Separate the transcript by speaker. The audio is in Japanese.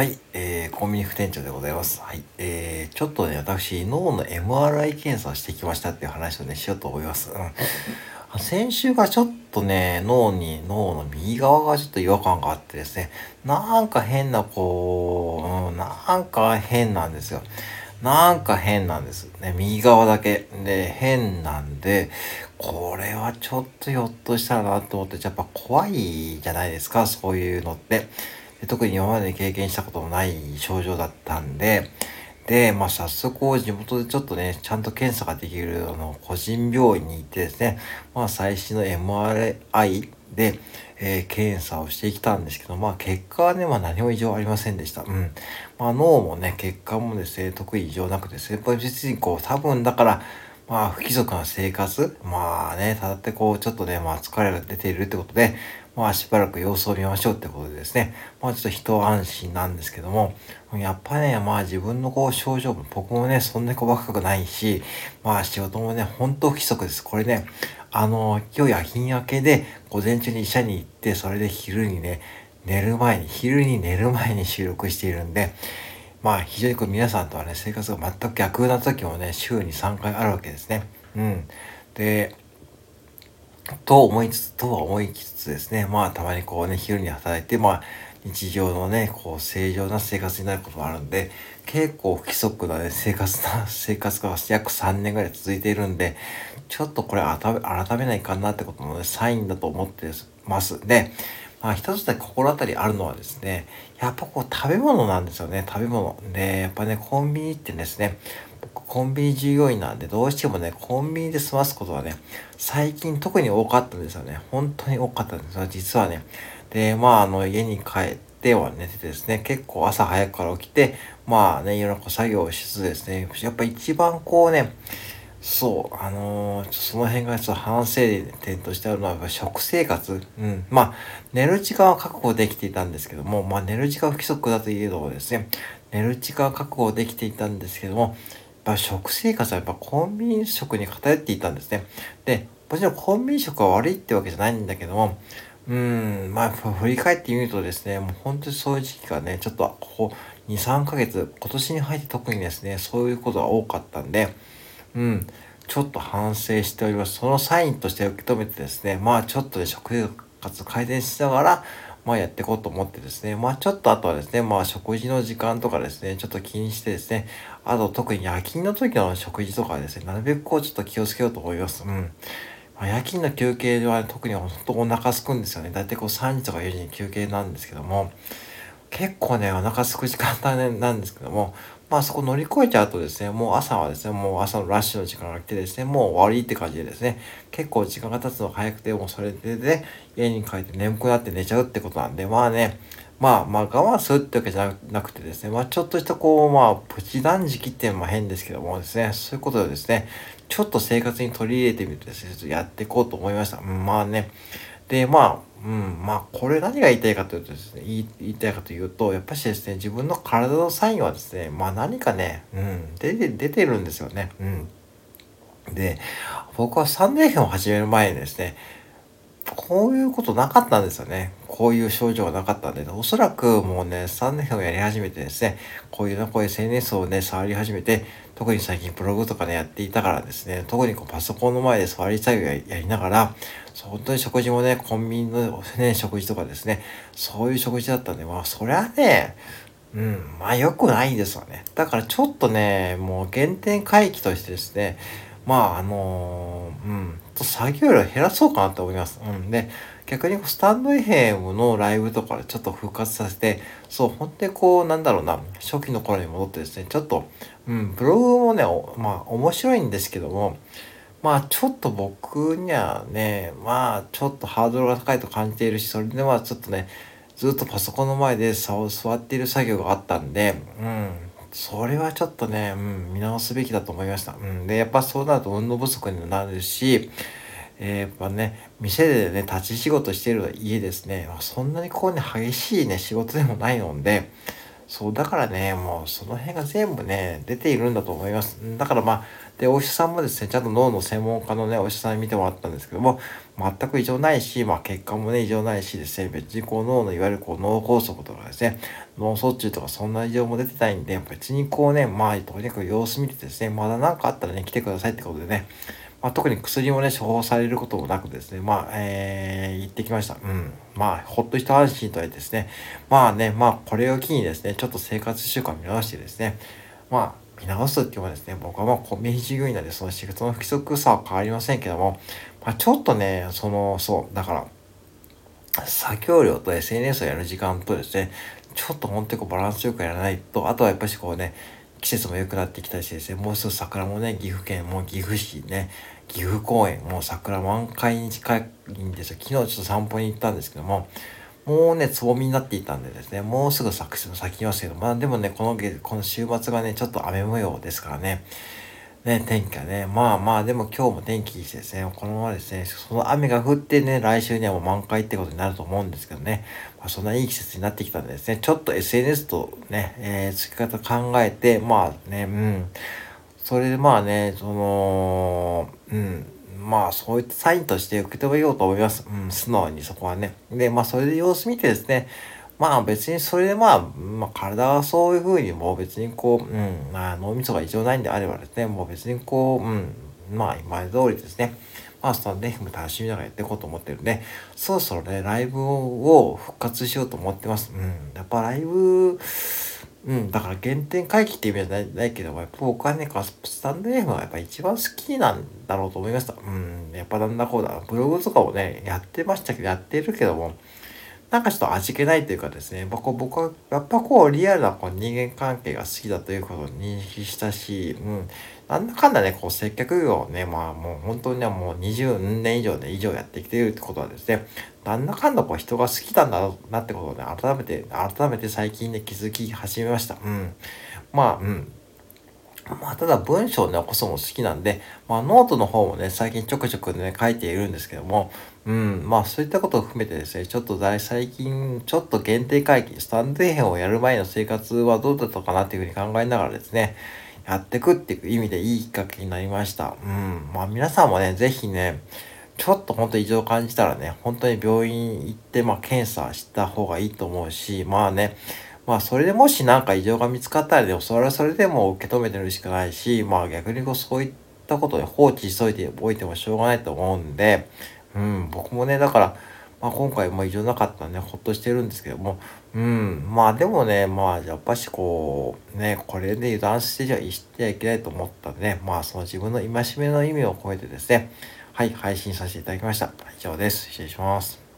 Speaker 1: はい、えー、コンビニ副店長でございます。はい、えー、ちょっとね、私、脳の MRI 検査をしてきましたっていう話をね、しようと思います。うん、先週がちょっとね、脳に、脳の右側がちょっと違和感があってですね、なんか変な、こう、うん、なんか変なんですよ。なんか変なんです。ね、右側だけ。で、変なんで、これはちょっとひょっとしたらなと思って、やっぱ怖いじゃないですか、そういうのって。特に今まで経験したこともない症状だったんで、で、まあ、早速、地元でちょっとね、ちゃんと検査ができる、あの、個人病院に行ってですね、まあ、最新の MRI で、えー、検査をしてきたんですけど、まあ、結果はね、まあ、何も異常ありませんでした。うん。まあ、脳もね、血管もですね、特に異常なくですね、別にこう、多分だから、まあ、不規則な生活、まあね、ただってこう、ちょっとね、まあ、疲れが出ているってことで、まあしばらく様子を見ましょうってことでですね、まあちょっと一安心なんですけども、やっぱね、まあ自分のこう症状も、僕もね、そんなに若くないし、まあ仕事もね、本当不規則です。これね、あの、今日夜勤明けで午前中に医者に行って、それで昼にね、寝る前に、昼に寝る前に収録しているんで、まあ非常にこう皆さんとはね、生活が全く逆な時もね、週に3回あるわけですね。うん。で、と思いつつ、とは思いつつですね、まあたまにこうね、昼に働いて、まあ日常のね、こう正常な生活になることもあるんで、結構不規則なね、生活な、生活が約3年ぐらい続いているんで、ちょっとこれ改めないかなってことのね、サインだと思ってます。で、まあ一つだけ心当たりあるのはですね、やっぱこう食べ物なんですよね、食べ物。で、やっぱね、コンビニってですね、コンビニ従業員なんでどうしてもね、コンビニで済ますことはね、最近特に多かったんですよね。本当に多かったんですよ、実はね。で、まあ、あの、家に帰っては寝ててですね、結構朝早くから起きて、まあね、いろんな作業をしつつですね、やっぱ一番こうね、そう、あのー、その辺がちょっと反省点としてあるのは、食生活。うん。まあ、寝る時間は確保できていたんですけども、まあ、寝る時間不規則だといえどもですね、寝る時間は確保できていたんですけども、ぱ食生活はやっぱコンビニ食に偏っていたんですね。で、もちろんコンビニ食は悪いってわけじゃないんだけども、うん、まあ、振り返ってみるとですね、もう本当にそういう時期がね、ちょっとここ2、3ヶ月、今年に入って特にですね、そういうことが多かったんで、うん、ちょっと反省しております。そのサインとして受け止めてですね、まあちょっとね、食生活改善しながら、まあやっていこうと思ってですね、まあちょっとあとはですね、まあ食事の時間とかですね、ちょっと気にしてですね、あと特に夜勤の時の食事とかですね、なるべくこうちょっと気をつけようと思います。うん。まあ、夜勤の休憩では、ね、特に本当お腹すくんですよね。だいたいこう3時とか4時に休憩なんですけども、結構ね、お腹すく時間帯なんですけども、まあそこ乗り越えちゃうとですね、もう朝はですね、もう朝のラッシュの時間が来てですね、もう終わりって感じでですね、結構時間が経つの早くて、もうそれでね、家に帰って眠くなって寝ちゃうってことなんで、まあね、まあまあ我慢するってわけじゃなくてですね、まあちょっとしたこう、まあプチ断食っていうのも変ですけどもですね、そういうことでですね、ちょっと生活に取り入れてみてですね、ちょっとやっていこうと思いました。まあね、で、まあ、うん、まあ、これ何が言いたいかというとですね、言い言いたいかというと、やっぱしですね、自分の体のサインはですね、まあ何かね、うん、出て、出てるんですよね。うん。で、僕は3年編を始める前にですね、こういうことなかったんですよね。こういう症状がなかったんで、おそらくもうね、3年をやり始めてですね、こういうね、こういう SNS をね、触り始めて、特に最近ブログとかね、やっていたからですね、特にこうパソコンの前で座り作業やりながら、本当に食事もね、コンビニのね、食事とかですね、そういう食事だったんで、まあ、そりゃね、うん、まあ良くないんですよね。だからちょっとね、もう原点回帰としてですね、まああのー、うん、と作業量減らそうかなと思います。うん。で、逆にスタンド FM のライブとかでちょっと復活させて、そう、本当にこう、なんだろうな、初期の頃に戻ってですね、ちょっと、うん、ブログもね、まあ面白いんですけども、まあちょっと僕にはね、まあちょっとハードルが高いと感じているし、それでまあちょっとね、ずっとパソコンの前で座っている作業があったんで、うん、それはちょっとね、うん、見直すべきだと思いました。うん、で、やっぱそうなると運動不足にもなるし、えー、やっぱね、店でね、立ち仕事してる家ですね、そんなにこうね、激しいね、仕事でもないので、そう、だからね、もうその辺が全部ね、出ているんだと思います。だからまあ、で、お医者さんもですね、ちゃんと脳の専門家のね、お医者さんに見てもらったんですけども、全く異常ないし、まあ結果もね、異常ないしですね、別にこう脳のいわゆるこう脳梗塞とかですね、脳卒中とかそんな異常も出てないんで、別にこうね、まあとにかく様子見てですね、まだ何かあったらね、来てくださいってことでね、まあ、特に薬もね、処方されることもなくですね、まあ、えー、行ってきました。うん。まあ、ほっと一安心とはですね、まあね、まあ、これを機にですね、ちょっと生活習慣見直してですね、まあ、見直すっていうのはですね、僕はまあ、コンビニ従業員なんで、その仕事の不規則さは変わりませんけども、まあ、ちょっとね、その、そう、だから、作業量と SNS をやる時間とですね、ちょっと本当にこうバランスよくやらないと、あとはやっぱりこうね、季節も良くなってきたしですね、もうすぐ桜もね、岐阜県も岐阜市ね、岐阜公園、もう桜満開に近いんですよ。昨日ちょっと散歩に行ったんですけども、もうね、つぼみになっていたんでですね、もうすぐ咲きますけど、まあでもね、このこの週末がね、ちょっと雨模様ですからね、ね、天気がね、まあまあ、でも今日も天気いいしですね、このままですね、その雨が降ってね、来週にはもう満開ってことになると思うんですけどね、まあ、そんないい季節になってきたんでですね、ちょっと SNS とね、えー、付き方考えて、まあね、うん、それでまあね、その、うん、まあそういったサインとして受け止めようと思います。うん、素直にそこはね。で、まあそれで様子見てですね、まあ別にそれでまあ、まあ体はそういうふうにもう別にこう、うん、まあ脳みそが異常ないんであればですね、もう別にこう、うん、まあ今通りですね、まあスタンド FM 楽しみながらやっていこうと思ってるんで、そろそろね、ライブを復活しようと思ってます。うん、やっぱライブ、うん、だから原点回帰っていう意味じゃないないけど、やっぱ僕はね、スタンド FM はやっぱ一番好きなんだろうと思いました。うん、やっぱなんだこうだ、ブログとかもね、やってましたけど、やってるけども、なんかちょっと味気ないというかですね、僕は、やっぱこう、リアルなこう人間関係が好きだということを認識したし、うん、なんだかんだね、こう、接客業をね、まあもう本当にね、もう20年以上ね、以上やってきているってことはですね、なんだかんだこう、人が好きなんだろうなってことをね、改めて、改めて最近ね、気づき始めました。うん。まあ、うん。まあ、ただ文章を残すのも好きなんで、まあ、ノートの方もね、最近ちょくちょくね、書いているんですけども、うん、まあ、そういったことを含めてですね、ちょっと最近、ちょっと限定回帰、スタンド編をやる前の生活はどうだったかなっていうふうに考えながらですね、やっていくっていう意味でいいきっかけになりました。うん、まあ、皆さんもね、ぜひね、ちょっと本当異常を感じたらね、本当に病院行って、まあ、検査した方がいいと思うし、まあね、まあそれでもし何か異常が見つかったらでもそれはそれでも受け止めてるしかないし、まあ逆にこうそういったことで放置しといておいてもしょうがないと思うんで、うん、僕もね、だから、まあ今回も異常なかったんでほっとしてるんですけども、うん、まあでもね、まあやっぱしこう、ね、これで油断してじゃしてはいけないと思ったんでね、まあその自分の戒めの意味を込めてですね、はい、配信させていただきました。以上です。失礼します。